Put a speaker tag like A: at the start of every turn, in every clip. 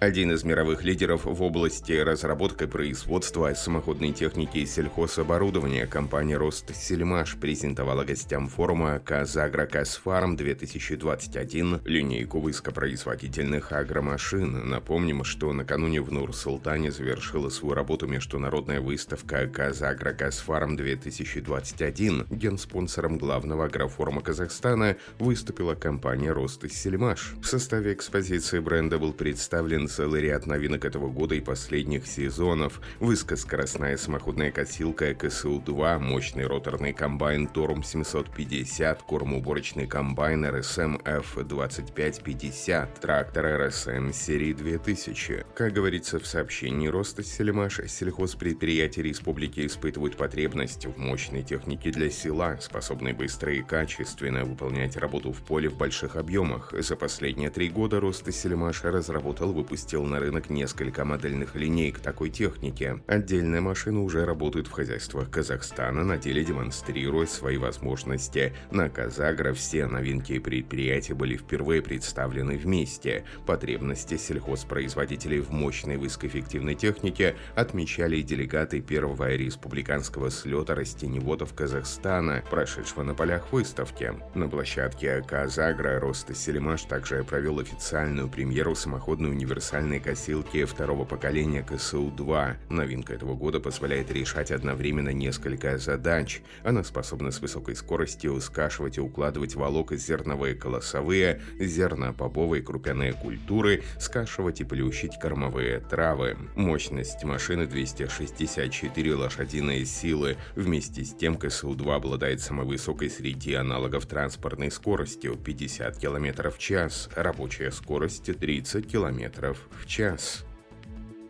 A: Один из мировых лидеров в области разработки и производства самоходной техники и сельхозоборудования компания Ростсельмаш презентовала гостям форума «Казагро Казфарм 2021» линейку высокопроизводительных агромашин. Напомним, что накануне в Нур-Султане завершила свою работу международная выставка «Казагро Казфарм 2021». Генспонсором главного агрофорума Казахстана выступила компания Ростсельмаш. В составе экспозиции бренда был представлен целый ряд новинок этого года и последних сезонов. Высокоскоростная самоходная косилка КСУ-2, мощный роторный комбайн Торум 750, кормоуборочный комбайн РСМ F2550, трактор РСМ серии 2000. Как говорится в сообщении Роста Сельмаш, сельхозпредприятия республики испытывают потребность в мощной технике для села, способной быстро и качественно выполнять работу в поле в больших объемах. За последние три года Роста Сельмаш разработал выпустил выпустил на рынок несколько модельных линеек такой техники. Отдельные машины уже работают в хозяйствах Казахстана, на деле демонстрируя свои возможности. На Казагро все новинки и предприятия были впервые представлены вместе. Потребности сельхозпроизводителей в мощной высокоэффективной технике отмечали делегаты первого республиканского слета растеневодов Казахстана, прошедшего на полях выставки. На площадке Казагро Роста Селимаш также провел официальную премьеру самоходной универсальной универсальной косилки второго поколения КСУ-2. Новинка этого года позволяет решать одновременно несколько задач. Она способна с высокой скоростью скашивать и укладывать волок зерновые колосовые, зернобобовые крупяные культуры, скашивать и плющить кормовые травы. Мощность машины 264 лошадиные силы. Вместе с тем КСУ-2 обладает самой высокой среди аналогов транспортной скоростью 50 км в час, рабочая скорость 30 км в час.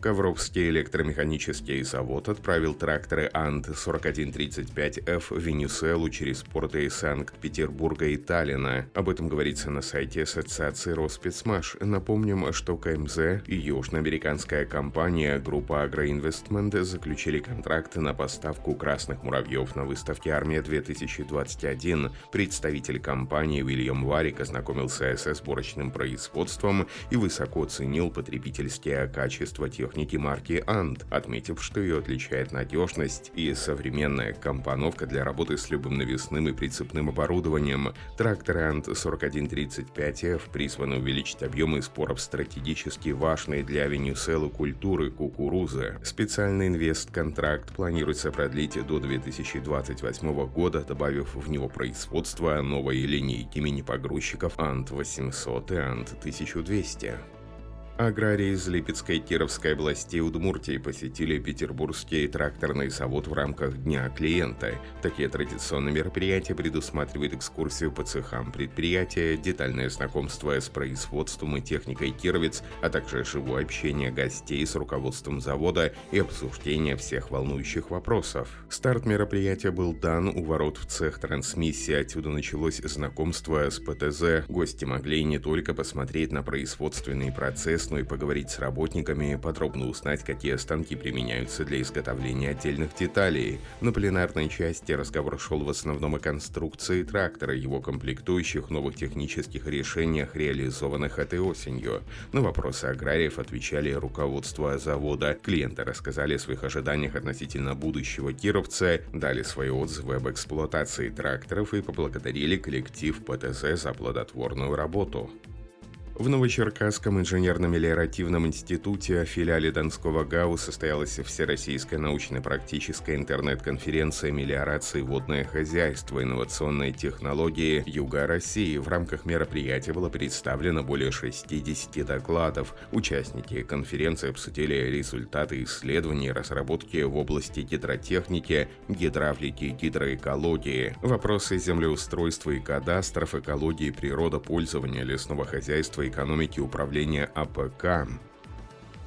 A: Ковровский электромеханический завод отправил тракторы Ант-4135F в Венесуэлу через порты Санкт-Петербурга и Таллина. Об этом говорится на сайте Ассоциации Роспецмаш. Напомним, что КМЗ и южноамериканская компания группа Агроинвестмент заключили контракты на поставку красных муравьев на выставке «Армия-2021». Представитель компании Уильям Варик ознакомился с сборочным производством и высоко ценил потребительские качества тех техники марки Ant, отметив, что ее отличает надежность и современная компоновка для работы с любым навесным и прицепным оборудованием. Тракторы Ant 4135F призваны увеличить объемы споров стратегически важные для Венесуэлы культуры кукурузы. Специальный инвест-контракт планируется продлить до 2028 года, добавив в него производство новой линейки мини-погрузчиков Ant 800 и Ant 1200. Аграрии из Липецкой и Кировской областей Удмуртии посетили Петербургский тракторный завод в рамках Дня клиента. Такие традиционные мероприятия предусматривают экскурсию по цехам предприятия, детальное знакомство с производством и техникой кировец, а также живое общение гостей с руководством завода и обсуждение всех волнующих вопросов. Старт мероприятия был дан у ворот в цех трансмиссии, отсюда началось знакомство с ПТЗ. Гости могли не только посмотреть на производственный процесс, но и поговорить с работниками, подробно узнать, какие станки применяются для изготовления отдельных деталей. На пленарной части разговор шел в основном о конструкции трактора, его комплектующих, новых технических решениях, реализованных этой осенью. На вопросы аграриев отвечали руководство завода. Клиенты рассказали о своих ожиданиях относительно будущего кировца, дали свои отзывы об эксплуатации тракторов и поблагодарили коллектив ПТЗ за плодотворную работу. В Новочеркасском инженерно-мелиоративном институте, филиале Донского ГАУ, состоялась Всероссийская научно-практическая интернет-конференция «Мелиорации водное хозяйство. Инновационные технологии Юга России». В рамках мероприятия было представлено более 60 докладов. Участники конференции обсудили результаты исследований и разработки в области гидротехники, гидравлики и гидроэкологии, вопросы землеустройства и кадастров, экологии, природопользования, лесного хозяйства экономики управления АПК.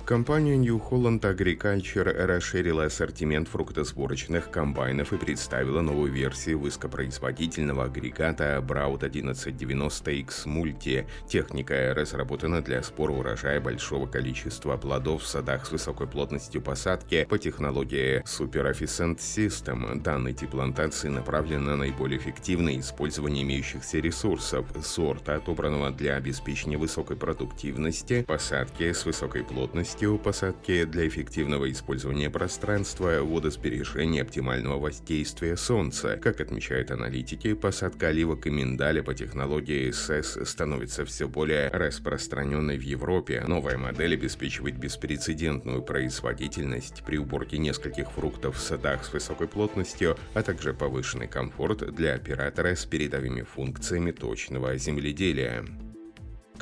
A: Компания New Holland Agriculture расширила ассортимент фруктоуборочных комбайнов и представила новую версию высокопроизводительного агрегата Braud 1190X Multi. Техника разработана для сбора урожая большого количества плодов в садах с высокой плотностью посадки по технологии Super Efficient System. Данный тип плантации направлен на наиболее эффективное использование имеющихся ресурсов сорта, отобранного для обеспечения высокой продуктивности, посадки с высокой плотностью у посадки для эффективного использования пространства, водосбережения оптимального воздействия Солнца. Как отмечают аналитики, посадка оливок и миндаля по технологии СС становится все более распространенной в Европе. Новая модель обеспечивает беспрецедентную производительность при уборке нескольких фруктов в садах с высокой плотностью, а также повышенный комфорт для оператора с передовыми функциями точного земледелия.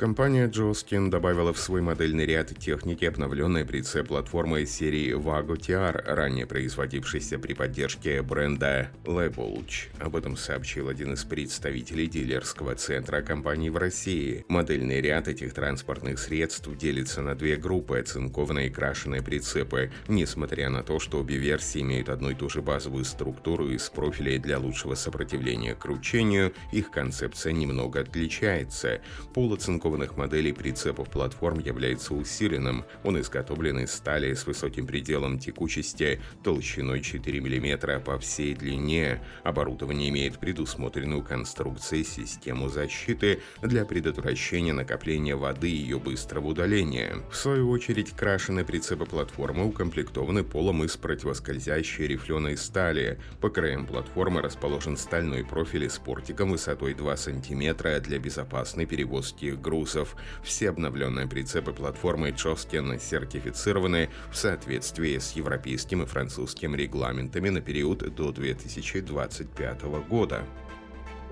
A: Компания Joskin добавила в свой модельный ряд техники обновленной прицеп платформы серии Vago TR, ранее производившейся при поддержке бренда Lebolch. Об этом сообщил один из представителей дилерского центра компании в России. Модельный ряд этих транспортных средств делится на две группы – оцинкованные и крашеные прицепы. Несмотря на то, что обе версии имеют одну и ту же базовую структуру из профилей для лучшего сопротивления кручению, их концепция немного отличается. Полуцинкованный линейкованных моделей прицепов платформ является усиленным. Он изготовлен из стали с высоким пределом текучести толщиной 4 мм по всей длине. Оборудование имеет предусмотренную конструкцией систему защиты для предотвращения накопления воды и ее быстрого удаления. В свою очередь, крашеные прицепы платформы укомплектованы полом из противоскользящей рифленой стали. По краям платформы расположен стальной профиль с портиком высотой 2 см для безопасной перевозки груза грузов. Все обновленные прицепы платформы Чоскен сертифицированы в соответствии с европейским и французским регламентами на период до 2025 года.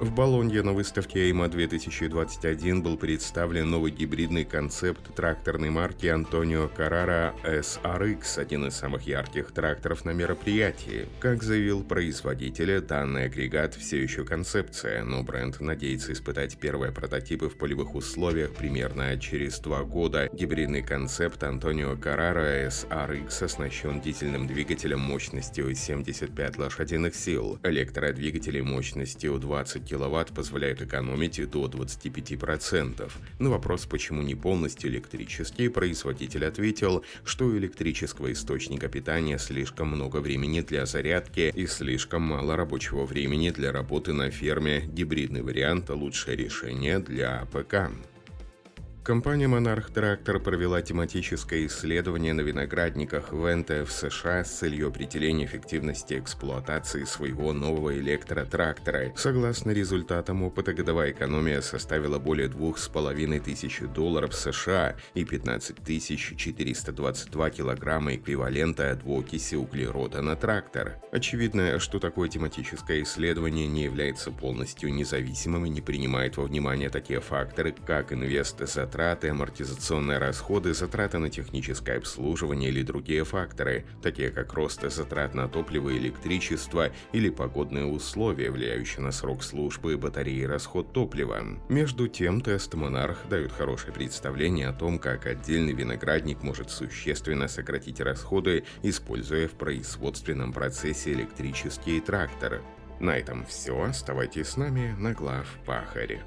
A: В Болонье на выставке EIMA 2021 был представлен новый гибридный концепт тракторной марки Антонио Carrara SRX, один из самых ярких тракторов на мероприятии. Как заявил производитель, данный агрегат все еще концепция, но бренд надеется испытать первые прототипы в полевых условиях примерно через два года. Гибридный концепт Антонио Carrara SRX оснащен дизельным двигателем мощностью 75 лошадиных сил, электродвигателем мощностью 20 киловатт позволяют экономить до 25%. На вопрос, почему не полностью электрический, производитель ответил, что у электрического источника питания слишком много времени для зарядки и слишком мало рабочего времени для работы на ферме. Гибридный вариант – лучшее решение для АПК. Компания Monarch Tractor провела тематическое исследование на виноградниках Венте в США с целью определения эффективности эксплуатации своего нового электротрактора. Согласно результатам опыта, годовая экономия составила более двух с половиной тысяч долларов США и 15 422 килограмма эквивалента двуокиси углерода на трактор. Очевидно, что такое тематическое исследование не является полностью независимым и не принимает во внимание такие факторы, как инвест-затраты затраты, амортизационные расходы, затраты на техническое обслуживание или другие факторы, такие как рост затрат на топливо и электричество или погодные условия, влияющие на срок службы батареи и расход топлива. Между тем, тест Монарх дает хорошее представление о том, как отдельный виноградник может существенно сократить расходы, используя в производственном процессе электрические тракторы. На этом все. Оставайтесь с нами на глав Пахаре.